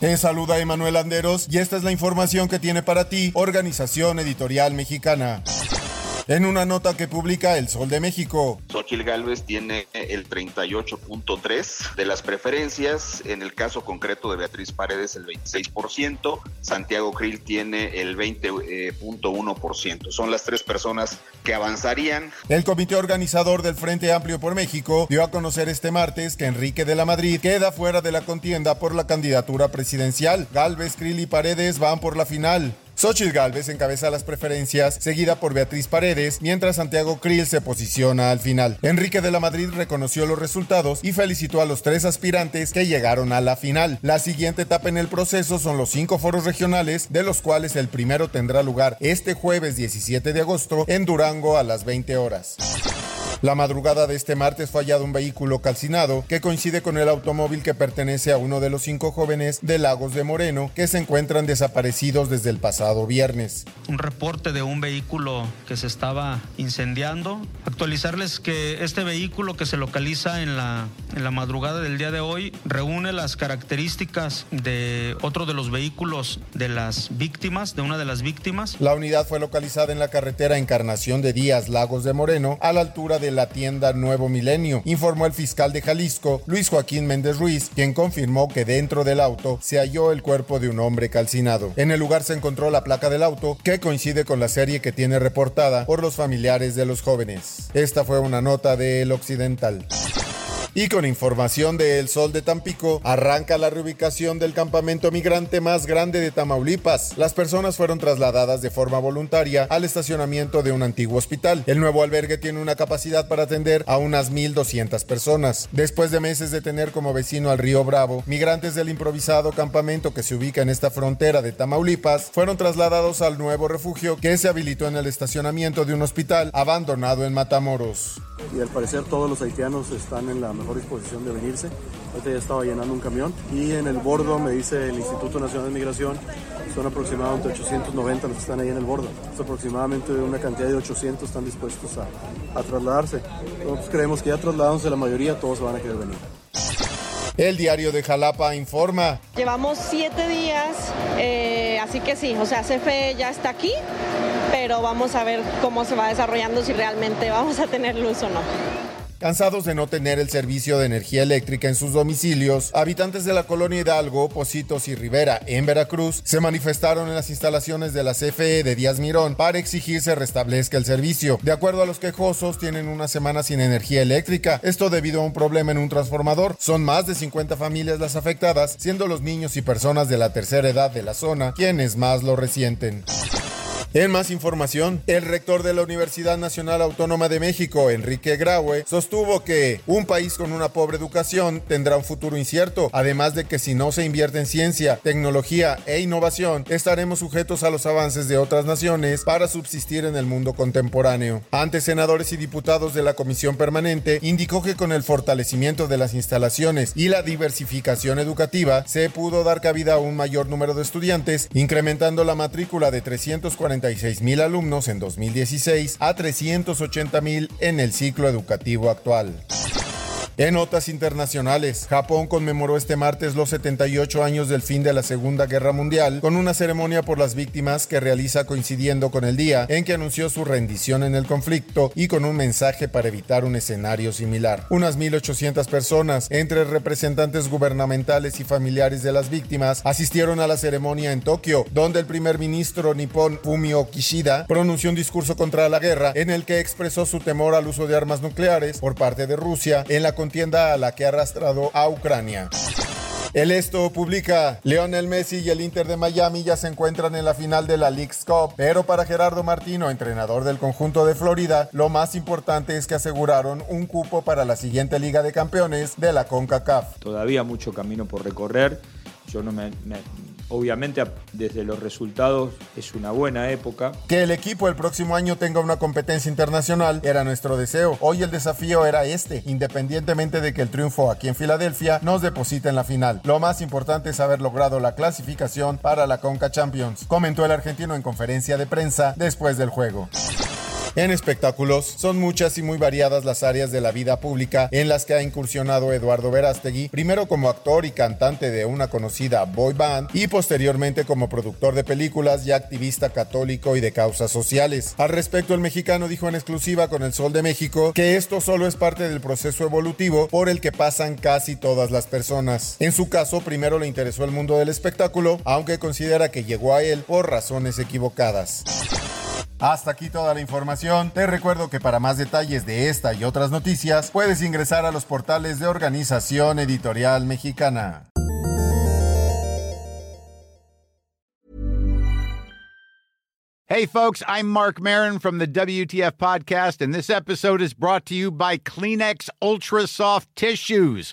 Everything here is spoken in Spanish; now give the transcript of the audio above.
Te saluda Emanuel Anderos y esta es la información que tiene para ti Organización Editorial Mexicana. En una nota que publica El Sol de México, Xochitl Gálvez tiene el 38.3 de las preferencias, en el caso concreto de Beatriz Paredes el 26%, Santiago Krill tiene el 20.1%. Son las tres personas que avanzarían. el comité organizador del Frente Amplio por México dio a conocer este martes que Enrique de la Madrid queda fuera de la contienda por la candidatura presidencial. Galvez, Krill y Paredes van por la final. Xochitl Galvez encabeza las preferencias, seguida por Beatriz Paredes, mientras Santiago Krill se posiciona al final. Enrique de la Madrid reconoció los resultados y felicitó a los tres aspirantes que llegaron a la final. La siguiente etapa en el proceso son los cinco foros regionales, de los cuales el primero tendrá lugar este jueves 17 de agosto en Durango a las 20 horas. La madrugada de este martes fue hallado un vehículo calcinado que coincide con el automóvil que pertenece a uno de los cinco jóvenes de Lagos de Moreno que se encuentran desaparecidos desde el pasado viernes. un reporte de un vehículo que se estaba incendiando. Actualizarles que este vehículo que se localiza en la, en la madrugada del día de hoy reúne las características de otro de los vehículos de las víctimas, de una de las víctimas. La unidad fue localizada en la carretera Encarnación de Díaz, Lagos de Moreno, a la altura de la tienda Nuevo Milenio, informó el fiscal de Jalisco, Luis Joaquín Méndez Ruiz, quien confirmó que dentro del auto se halló el cuerpo de un hombre calcinado. En el lugar se encontró la placa del auto, que coincide con la serie que tiene reportada por los familiares de los jóvenes. Esta fue una nota de El Occidental. Y con información de El Sol de Tampico, arranca la reubicación del campamento migrante más grande de Tamaulipas. Las personas fueron trasladadas de forma voluntaria al estacionamiento de un antiguo hospital. El nuevo albergue tiene una capacidad para atender a unas 1.200 personas. Después de meses de tener como vecino al río Bravo, migrantes del improvisado campamento que se ubica en esta frontera de Tamaulipas fueron trasladados al nuevo refugio que se habilitó en el estacionamiento de un hospital abandonado en Matamoros. Y al parecer todos los haitianos están en la mejor disposición de venirse. Ahorita ya estaba llenando un camión y en el bordo me dice el Instituto Nacional de Migración son aproximadamente 890 los que están ahí en el bordo. Es aproximadamente una cantidad de 800 están dispuestos a, a trasladarse. Nosotros creemos que ya trasladándose la mayoría todos van a querer venir. El diario de Jalapa informa. Llevamos siete días, eh, así que sí, o sea, CFE ya está aquí, pero vamos a ver cómo se va desarrollando, si realmente vamos a tener luz o no. Cansados de no tener el servicio de energía eléctrica en sus domicilios, habitantes de la colonia Hidalgo, Positos y Rivera en Veracruz se manifestaron en las instalaciones de la CFE de Díaz Mirón para exigir se restablezca el servicio. De acuerdo a los quejosos, tienen una semana sin energía eléctrica, esto debido a un problema en un transformador. Son más de 50 familias las afectadas, siendo los niños y personas de la tercera edad de la zona quienes más lo resienten. En más información, el rector de la Universidad Nacional Autónoma de México, Enrique Graue, sostuvo que un país con una pobre educación tendrá un futuro incierto, además de que si no se invierte en ciencia, tecnología e innovación, estaremos sujetos a los avances de otras naciones para subsistir en el mundo contemporáneo. Ante senadores y diputados de la Comisión Permanente, indicó que con el fortalecimiento de las instalaciones y la diversificación educativa, se pudo dar cabida a un mayor número de estudiantes, incrementando la matrícula de 340 mil alumnos en 2016 a 380 mil en el ciclo educativo actual. En notas internacionales, Japón conmemoró este martes los 78 años del fin de la Segunda Guerra Mundial con una ceremonia por las víctimas que realiza coincidiendo con el día en que anunció su rendición en el conflicto y con un mensaje para evitar un escenario similar. Unas 1.800 personas, entre representantes gubernamentales y familiares de las víctimas, asistieron a la ceremonia en Tokio, donde el primer ministro nipón Fumio Kishida pronunció un discurso contra la guerra en el que expresó su temor al uso de armas nucleares por parte de Rusia en la contienda a la que ha arrastrado a Ucrania. El Esto publica, Lionel Messi y el Inter de Miami ya se encuentran en la final de la League's Cup, pero para Gerardo Martino, entrenador del conjunto de Florida, lo más importante es que aseguraron un cupo para la siguiente Liga de Campeones de la CONCACAF. Todavía mucho camino por recorrer, yo no me, Obviamente desde los resultados es una buena época. Que el equipo el próximo año tenga una competencia internacional era nuestro deseo. Hoy el desafío era este, independientemente de que el triunfo aquí en Filadelfia nos deposite en la final. Lo más importante es haber logrado la clasificación para la Conca Champions, comentó el argentino en conferencia de prensa después del juego. En espectáculos, son muchas y muy variadas las áreas de la vida pública en las que ha incursionado Eduardo Verástegui, primero como actor y cantante de una conocida boy band y posteriormente como productor de películas y activista católico y de causas sociales. Al respecto, el mexicano dijo en exclusiva con El Sol de México que esto solo es parte del proceso evolutivo por el que pasan casi todas las personas. En su caso, primero le interesó el mundo del espectáculo, aunque considera que llegó a él por razones equivocadas. Hasta aquí toda la información. Te recuerdo que para más detalles de esta y otras noticias puedes ingresar a los portales de Organización Editorial Mexicana. Hey folks, I'm Mark Marin from the WTF podcast and this episode is brought to you by Kleenex Ultra Soft Tissues